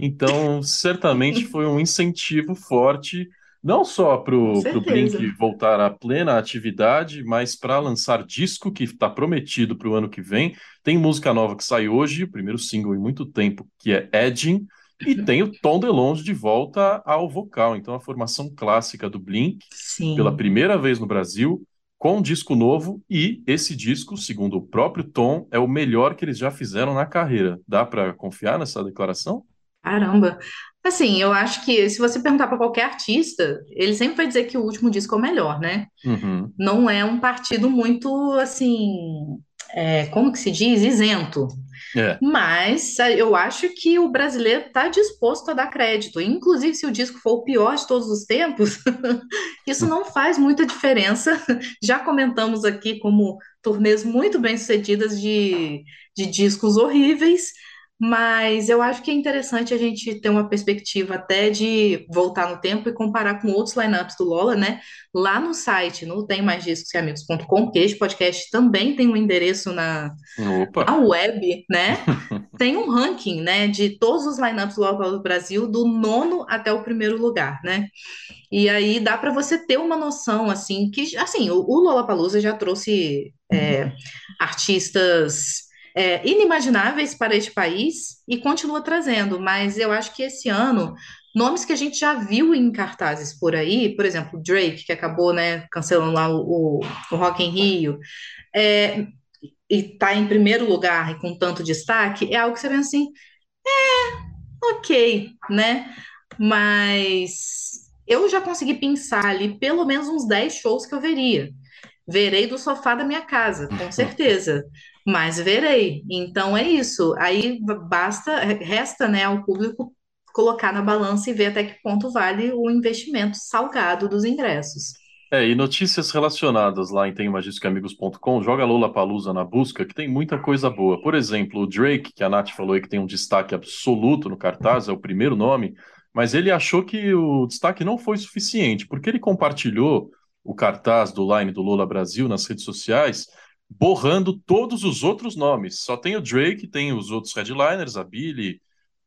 Então, certamente foi um incentivo forte, não só para o Blink voltar à plena atividade, mas para lançar disco que está prometido para o ano que vem. Tem música nova que sai hoje, o primeiro single em muito tempo, que é Edging, e tem o Tom DeLonge de volta ao vocal. Então, a formação clássica do Blink, Sim. pela primeira vez no Brasil, com um disco novo e esse disco, segundo o próprio Tom, é o melhor que eles já fizeram na carreira. Dá para confiar nessa declaração? Caramba. Assim, eu acho que se você perguntar para qualquer artista, ele sempre vai dizer que o último disco é o melhor, né? Uhum. Não é um partido muito, assim, é, como que se diz? Isento. É. Mas eh, eu acho que o brasileiro está disposto a dar crédito. Inclusive, se o disco for o pior de todos os tempos, *laughs* isso não faz muita diferença. *laughs* Já comentamos aqui como turnês muito bem sucedidas de, de discos horríveis. Mas eu acho que é interessante a gente ter uma perspectiva até de voltar no tempo e comparar com outros lineups do Lola, né? Lá no site, no tem mais discos que amigos.com, este podcast também tem um endereço na, na web, né? *laughs* tem um ranking, né, de todos os lineups do Lola do Brasil, do nono até o primeiro lugar, né? E aí dá para você ter uma noção, assim, que, assim, o, o Lollapalooza já trouxe é, artistas é, inimagináveis para este país e continua trazendo, mas eu acho que esse ano, nomes que a gente já viu em cartazes por aí, por exemplo, Drake, que acabou né, cancelando lá o, o, Rock in Rio, é, e está em primeiro lugar e com tanto destaque, é algo que você vê assim, é, ok, né? Mas eu já consegui pensar ali pelo menos uns 10 shows que eu veria. Verei do sofá da minha casa, com certeza mas verei. Então é isso. Aí basta, resta, né, ao público colocar na balança e ver até que ponto vale o investimento salgado dos ingressos. É, e notícias relacionadas lá em temmagicamigos.com, joga Lola Palusa na busca, que tem muita coisa boa. Por exemplo, o Drake, que a Nath falou aí que tem um destaque absoluto no cartaz, é o primeiro nome, mas ele achou que o destaque não foi suficiente, porque ele compartilhou o cartaz do Line do Lola Brasil nas redes sociais borrando todos os outros nomes. Só tem o Drake, tem os outros headliners, a Billy,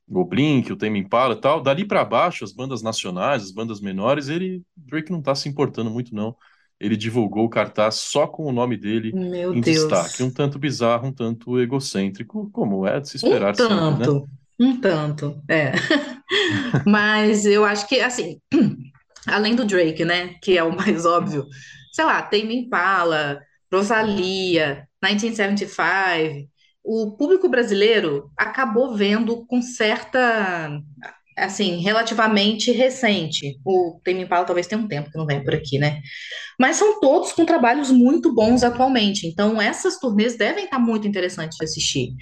o Blink, o Tame Impala e tal. Dali para baixo, as bandas nacionais, as bandas menores, ele Drake não tá se importando muito não. Ele divulgou o cartaz só com o nome dele Meu em Deus. destaque. Um tanto bizarro, um tanto egocêntrico, como é de se esperar um tanto, sempre, né? Um tanto, é. *laughs* Mas eu acho que, assim, *clears throat* além do Drake, né, que é o mais óbvio, sei lá, Tame Impala, Rosalia, 1975, o público brasileiro acabou vendo com certa, assim, relativamente recente. O Tame Impala talvez tenha um tempo que não vem por aqui, né? Mas são todos com trabalhos muito bons atualmente. Então, essas turnês devem estar muito interessantes de assistir.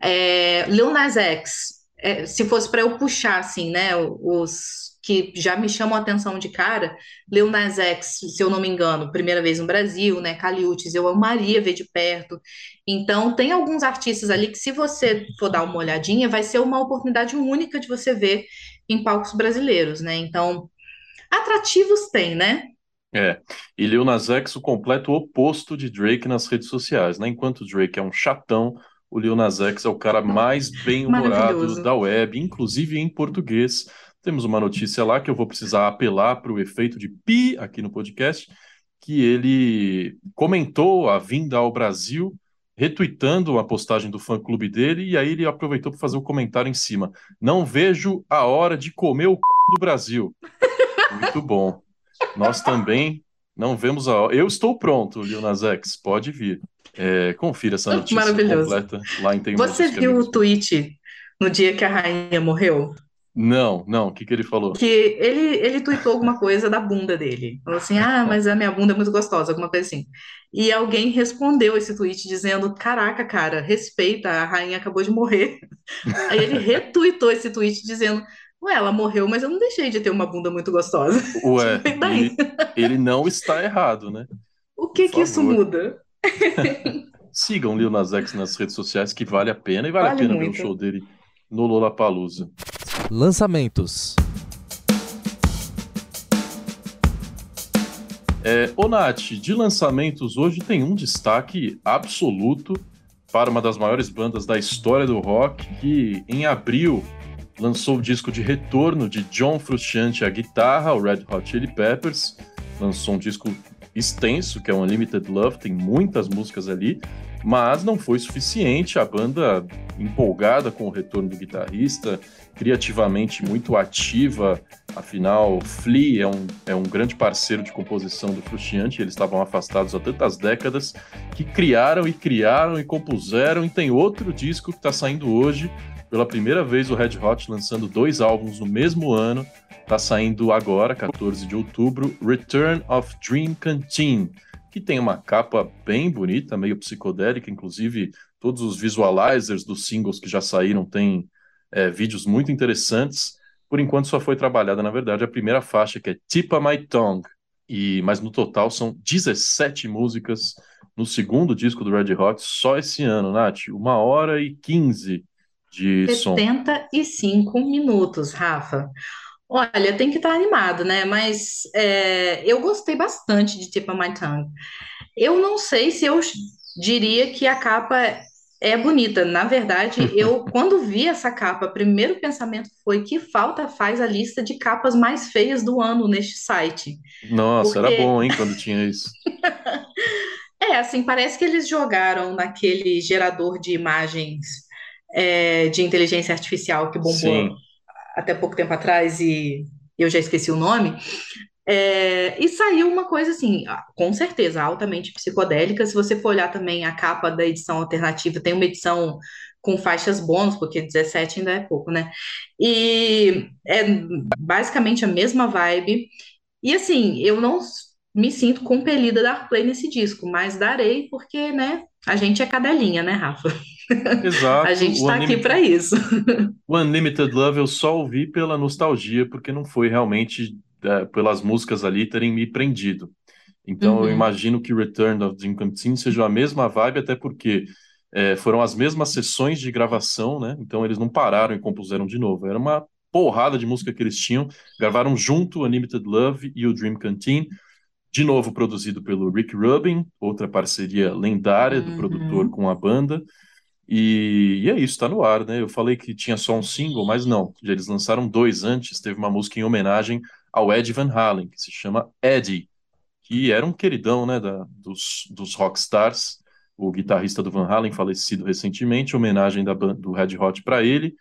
É, Lil Nas X, é, se fosse para eu puxar, assim, né, os que já me chamam a atenção de cara, Lil Nas X, se eu não me engano, primeira vez no Brasil, né, Caliutes, eu amaria ver de perto. Então, tem alguns artistas ali que se você for dar uma olhadinha, vai ser uma oportunidade única de você ver em palcos brasileiros, né? Então, atrativos tem, né? É, e Lil Nas X o completo oposto de Drake nas redes sociais, né? Enquanto Drake é um chatão, o Lil Nas X é o cara mais bem-humorado da web, inclusive em português. Temos uma notícia lá que eu vou precisar apelar para o efeito de pi aqui no podcast, que ele comentou a vinda ao Brasil retweetando a postagem do fã-clube dele, e aí ele aproveitou para fazer o um comentário em cima. Não vejo a hora de comer o c... do Brasil. Muito bom. Nós também não vemos a hora. Eu estou pronto, Lil Nas X, pode vir. É, confira essa *laughs* notícia completa lá em Tem Você viu o tweet no dia que a rainha morreu? Não, não. O que, que ele falou? Que ele, ele tweetou alguma coisa da bunda dele. Falou assim: ah, mas a minha bunda é muito gostosa, alguma coisa assim. E alguém respondeu esse tweet dizendo: Caraca, cara, respeita, a rainha acabou de morrer. *laughs* Aí ele retweetou esse tweet dizendo: Ué, ela morreu, mas eu não deixei de ter uma bunda muito gostosa. *laughs* Ué, ele, ele, não está errado, né? O que Por que favor. isso muda? *laughs* Sigam Lil Nas X nas redes sociais, que vale a pena, e vale, vale a pena muito. ver o show dele no Lollapalooza. Lançamentos. É, Nath, de lançamentos hoje tem um destaque absoluto para uma das maiores bandas da história do rock, que em abril lançou o disco de retorno de John Frusciante à guitarra, o Red Hot Chili Peppers. Lançou um disco extenso, que é Unlimited Love, tem muitas músicas ali, mas não foi suficiente. A banda, empolgada com o retorno do guitarrista, criativamente muito ativa, afinal, Flea é um, é um grande parceiro de composição do Frusciante, eles estavam afastados há tantas décadas, que criaram e criaram e compuseram, e tem outro disco que está saindo hoje, pela primeira vez o Red Hot lançando dois álbuns no mesmo ano, está saindo agora, 14 de outubro, Return of Dream Canteen, que tem uma capa bem bonita, meio psicodélica, inclusive todos os visualizers dos singles que já saíram têm é, vídeos muito interessantes. Por enquanto só foi trabalhada, na verdade, a primeira faixa, que é Tip of My Tongue, e, mas no total são 17 músicas no segundo disco do Red Hot, só esse ano, Nath, uma hora e 15 de 75 som. minutos, Rafa. Olha, tem que estar animado, né? Mas é, eu gostei bastante de Tip of My Tongue. Eu não sei se eu diria que a capa é bonita. Na verdade, *laughs* eu, quando vi essa capa, o primeiro pensamento foi que falta faz a lista de capas mais feias do ano neste site. Nossa, Porque... era bom, hein, quando tinha isso. *laughs* é, assim, parece que eles jogaram naquele gerador de imagens é, de inteligência artificial que bombou Sim. Até pouco tempo atrás e eu já esqueci o nome. É, e saiu uma coisa assim, com certeza, altamente psicodélica. Se você for olhar também a capa da edição alternativa, tem uma edição com faixas bônus, porque 17 ainda é pouco, né? E é basicamente a mesma vibe. E assim, eu não me sinto compelida a dar play nesse disco, mas darei porque, né, a gente é cadelinha, né, Rafa? Exato. *laughs* a gente está aqui para isso. *laughs* O Unlimited Love eu só ouvi pela nostalgia, porque não foi realmente é, pelas músicas ali terem me prendido. Então uhum. eu imagino que Return of Jim Canteen seja a mesma vibe, até porque é, foram as mesmas sessões de gravação, né? Então eles não pararam e compuseram de novo. Era uma porrada de música que eles tinham. Gravaram junto Unlimited Love e o Dream Canteen. De novo produzido pelo Rick Rubin, outra parceria lendária do uhum. produtor com a banda. E, e, é isso, tá no ar, né? Eu falei que tinha só um single, mas não. Eles lançaram dois antes. Teve uma música em homenagem ao Ed Van Halen, que se chama Eddie, que era um queridão né, da, dos, dos rockstars, o guitarrista do Van Halen, falecido recentemente, homenagem da, do Red Hot para ele,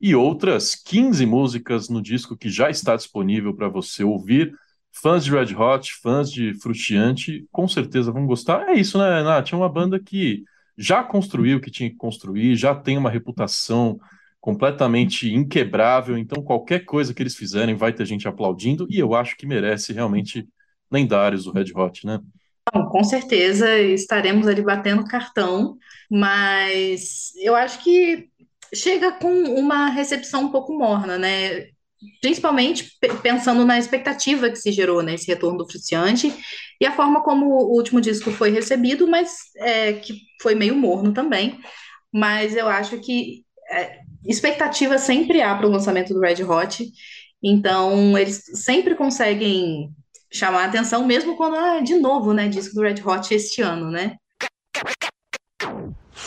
e outras 15 músicas no disco que já está disponível para você ouvir. Fãs de Red Hot, fãs de Frustiante, com certeza vão gostar. É isso, né, Nath? É uma banda que já construiu o que tinha que construir, já tem uma reputação completamente inquebrável. Então, qualquer coisa que eles fizerem vai ter gente aplaudindo, e eu acho que merece realmente lendários o Red Hot, né? Bom, com certeza estaremos ali batendo cartão, mas eu acho que chega com uma recepção um pouco morna, né? Principalmente pensando na expectativa que se gerou nesse né, retorno do Friciante e a forma como o último disco foi recebido, mas é, que foi meio morno também. Mas eu acho que é, expectativa sempre há para o lançamento do Red Hot, então eles sempre conseguem chamar a atenção, mesmo quando, ah, de novo, né, disco do Red Hot este ano, né?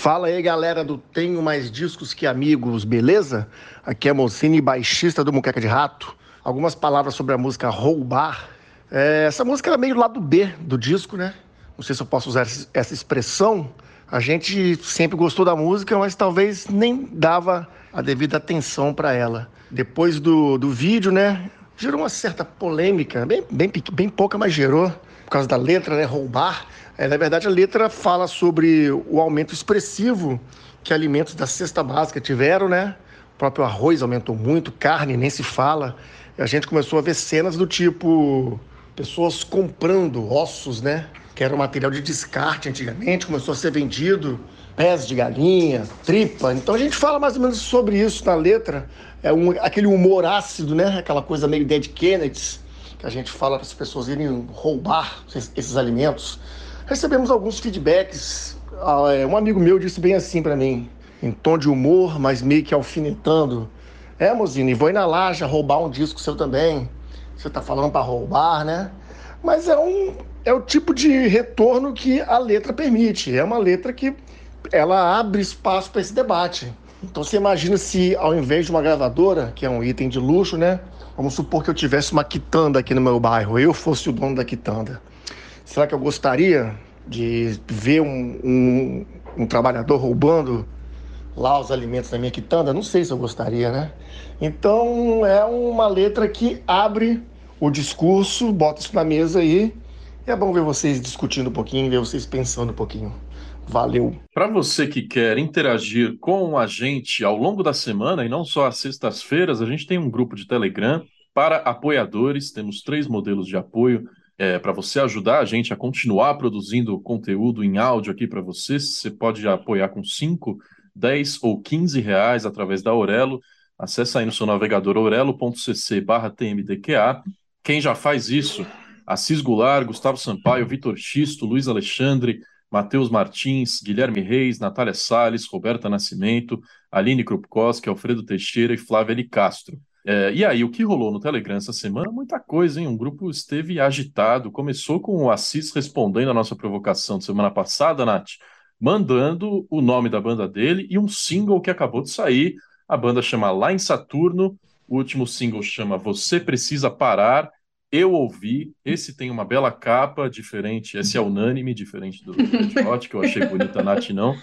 Fala aí, galera do Tenho Mais Discos Que Amigos, beleza? Aqui é Mocini, baixista do Muqueca de Rato. Algumas palavras sobre a música Roubar. É, essa música era meio lado B do disco, né? Não sei se eu posso usar essa expressão, A gente sempre gostou da música, mas talvez nem dava a devida atenção para ela. Depois do, do vídeo, né, gerou uma certa polêmica, bem, bem, bem pouca, mas gerou, por causa da letra, né, roubar. É, na verdade, a letra fala sobre o aumento expressivo que alimentos da cesta básica tiveram, né? O próprio arroz aumentou muito, carne nem se fala. A gente começou a ver cenas do tipo pessoas comprando ossos, né? Que era um material de descarte antigamente, começou a ser vendido pés de galinha, tripa. Então a gente fala mais ou menos sobre isso na letra. É um, aquele humor ácido, né? Aquela coisa meio Dead Kennedys, que a gente fala para as pessoas irem roubar esses alimentos. Recebemos alguns feedbacks. Ah, é, um amigo meu disse bem assim para mim, em tom de humor, mas meio que alfinetando. É, Mozini, vou ir na laja roubar um disco seu também. Você tá falando para roubar, né? Mas é um é o tipo de retorno que a letra permite. É uma letra que ela abre espaço para esse debate. Então você imagina se ao invés de uma gravadora, que é um item de luxo, né? Vamos supor que eu tivesse uma quitanda aqui no meu bairro, eu fosse o dono da quitanda. Será que eu gostaria de ver um, um, um trabalhador roubando lá os alimentos da minha quitanda? Não sei se eu gostaria, né? Então é uma letra que abre o discurso, bota isso na mesa aí. E é bom ver vocês discutindo um pouquinho, ver vocês pensando um pouquinho. Valeu. Para você que quer interagir com a gente ao longo da semana e não só às sextas-feiras, a gente tem um grupo de Telegram para apoiadores. Temos três modelos de apoio é, para você ajudar a gente a continuar produzindo conteúdo em áudio aqui para você. Você pode apoiar com 5, 10 ou 15 reais através da Aurelo. Acesse aí no seu navegador aurelo.cc tmdqa. Quem já faz isso, Assis Goulart, Gustavo Sampaio, Vitor Xisto, Luiz Alexandre, Matheus Martins, Guilherme Reis, Natália Salles, Roberta Nascimento, Aline Krupkowski, Alfredo Teixeira e Flávia L. Castro. É, e aí, o que rolou no Telegram essa semana? Muita coisa, hein? Um grupo esteve agitado. Começou com o Assis respondendo a nossa provocação de semana passada, Nath, mandando o nome da banda dele e um single que acabou de sair. A banda chama Lá em Saturno, o último single chama Você Precisa Parar eu ouvi, esse tem uma bela capa, diferente, esse é unânime, diferente do Red Hot, que eu achei bonita, a Nath não.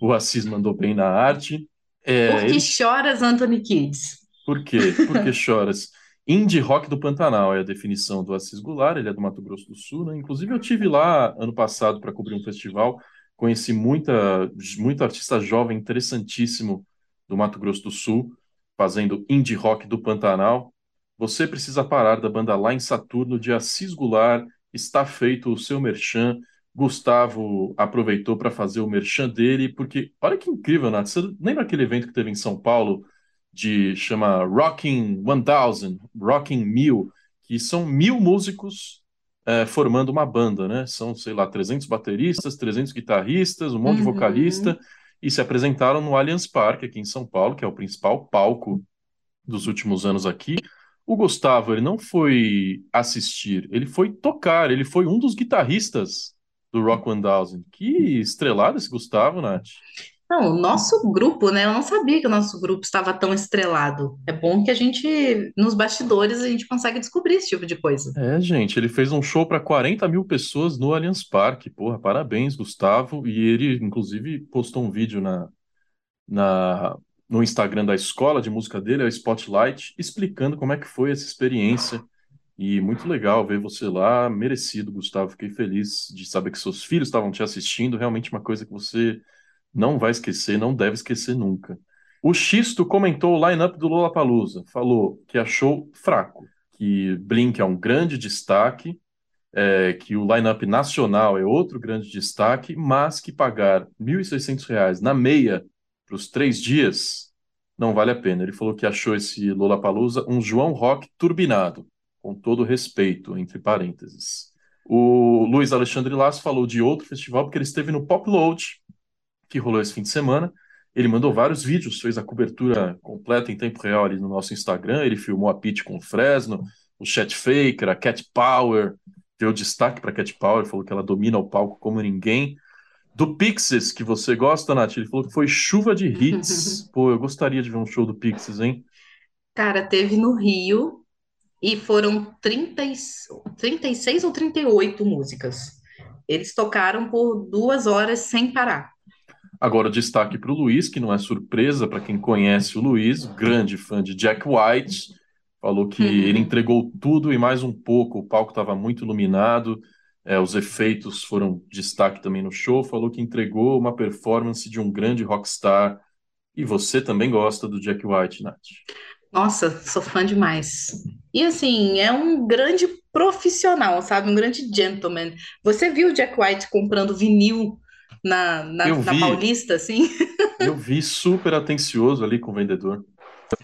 O Assis mandou bem na arte. É, Por que ele... choras, Anthony Kids? Por quê? Por que choras? Indie rock do Pantanal é a definição do Assis Goulart, ele é do Mato Grosso do Sul, né? Inclusive eu tive lá ano passado para cobrir um festival, conheci muita, muito artista jovem interessantíssimo do Mato Grosso do Sul, fazendo indie rock do Pantanal. Você precisa parar da banda lá em Saturno de Assis Goulart. Está feito o seu merchan. Gustavo aproveitou para fazer o merchan dele, porque olha que incrível, Nath. Você lembra aquele evento que teve em São Paulo de chama Rocking 1000, Rocking Mil, que são mil músicos é, formando uma banda, né? São, sei lá, 300 bateristas, 300 guitarristas, um monte uhum. de vocalista, e se apresentaram no Allianz Parque, aqui em São Paulo, que é o principal palco dos últimos anos aqui. O Gustavo, ele não foi assistir, ele foi tocar, ele foi um dos guitarristas do Rock 1000. Que estrelado esse Gustavo, Nath. Não, o nosso grupo, né? Eu não sabia que o nosso grupo estava tão estrelado. É bom que a gente, nos bastidores, a gente consegue descobrir esse tipo de coisa. É, gente, ele fez um show para 40 mil pessoas no Allianz Parque. Porra, parabéns, Gustavo. E ele, inclusive, postou um vídeo na, na, no Instagram da escola de música dele, é o Spotlight, explicando como é que foi essa experiência. E muito legal ver você lá, merecido, Gustavo. Fiquei feliz de saber que seus filhos estavam te assistindo. Realmente uma coisa que você não vai esquecer, não deve esquecer nunca. O Xisto comentou o line-up do Lollapalooza. Falou que achou fraco, que Blink é um grande destaque, é, que o line-up nacional é outro grande destaque, mas que pagar R$ 1.600 na meia para os três dias, não vale a pena. Ele falou que achou esse Lollapalooza um João Rock turbinado, com todo respeito, entre parênteses. O Luiz Alexandre Lasso falou de outro festival, porque ele esteve no Pop Load, que rolou esse fim de semana. Ele mandou vários vídeos, fez a cobertura completa em tempo real ali no nosso Instagram. Ele filmou a Pitch com o Fresno, o Chat Faker, a Cat Power, deu destaque para a Cat Power, falou que ela domina o palco como ninguém. Do Pixies, que você gosta, Nath, ele falou que foi chuva de hits. *laughs* Pô, eu gostaria de ver um show do Pixies, hein? Cara, teve no Rio e foram 30, 36 ou 38 músicas. Eles tocaram por duas horas sem parar. Agora, destaque para o Luiz, que não é surpresa para quem conhece o Luiz, grande fã de Jack White, falou que uhum. ele entregou tudo e mais um pouco, o palco estava muito iluminado, é, os efeitos foram destaque também no show, falou que entregou uma performance de um grande rockstar, e você também gosta do Jack White, Nath? Nossa, sou fã demais. E assim, é um grande profissional, sabe? Um grande gentleman. Você viu o Jack White comprando vinil na, na, na Paulista, assim? *laughs* Eu vi super atencioso ali com o vendedor.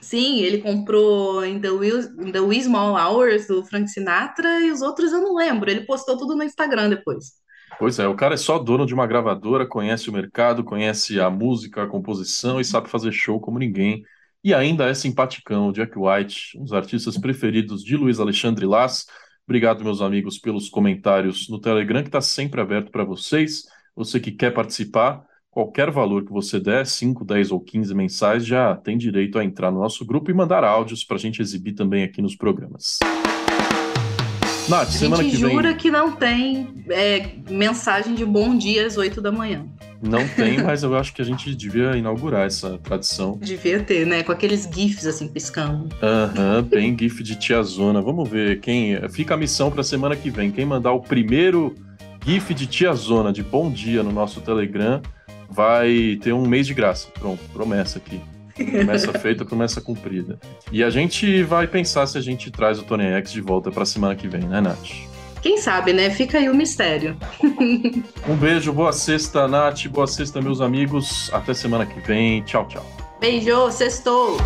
Sim, ele comprou em The, in The Wee Small Hours do Frank Sinatra e os outros eu não lembro. Ele postou tudo no Instagram depois. Pois é, o cara é só dono de uma gravadora, conhece o mercado, conhece a música, a composição e sabe fazer show como ninguém. E ainda é simpaticão, Jack White, um dos artistas preferidos de Luiz Alexandre Lass. Obrigado, meus amigos, pelos comentários no Telegram, que está sempre aberto para vocês. Você que quer participar, qualquer valor que você der, 5, 10 ou 15 mensais, já tem direito a entrar no nosso grupo e mandar áudios para a gente exibir também aqui nos programas. Nath, semana que vem. A gente jura que não tem é, mensagem de bom dia às 8 da manhã. Não tem, *laughs* mas eu acho que a gente devia inaugurar essa tradição. Devia ter, né? Com aqueles GIFs assim piscando. Aham, uhum, bem GIF de tiazona. Vamos ver quem. Fica a missão para semana que vem. Quem mandar o primeiro GIF de Tia Zona de bom dia no nosso Telegram vai ter um mês de graça. Pronto, promessa aqui. Promessa *laughs* feita, promessa cumprida. E a gente vai pensar se a gente traz o Tony X de volta para semana que vem, né, Nath? Quem sabe, né? Fica aí o mistério. *laughs* um beijo, boa sexta, Nath. Boa sexta, meus amigos. Até semana que vem. Tchau, tchau. Beijo, sextou!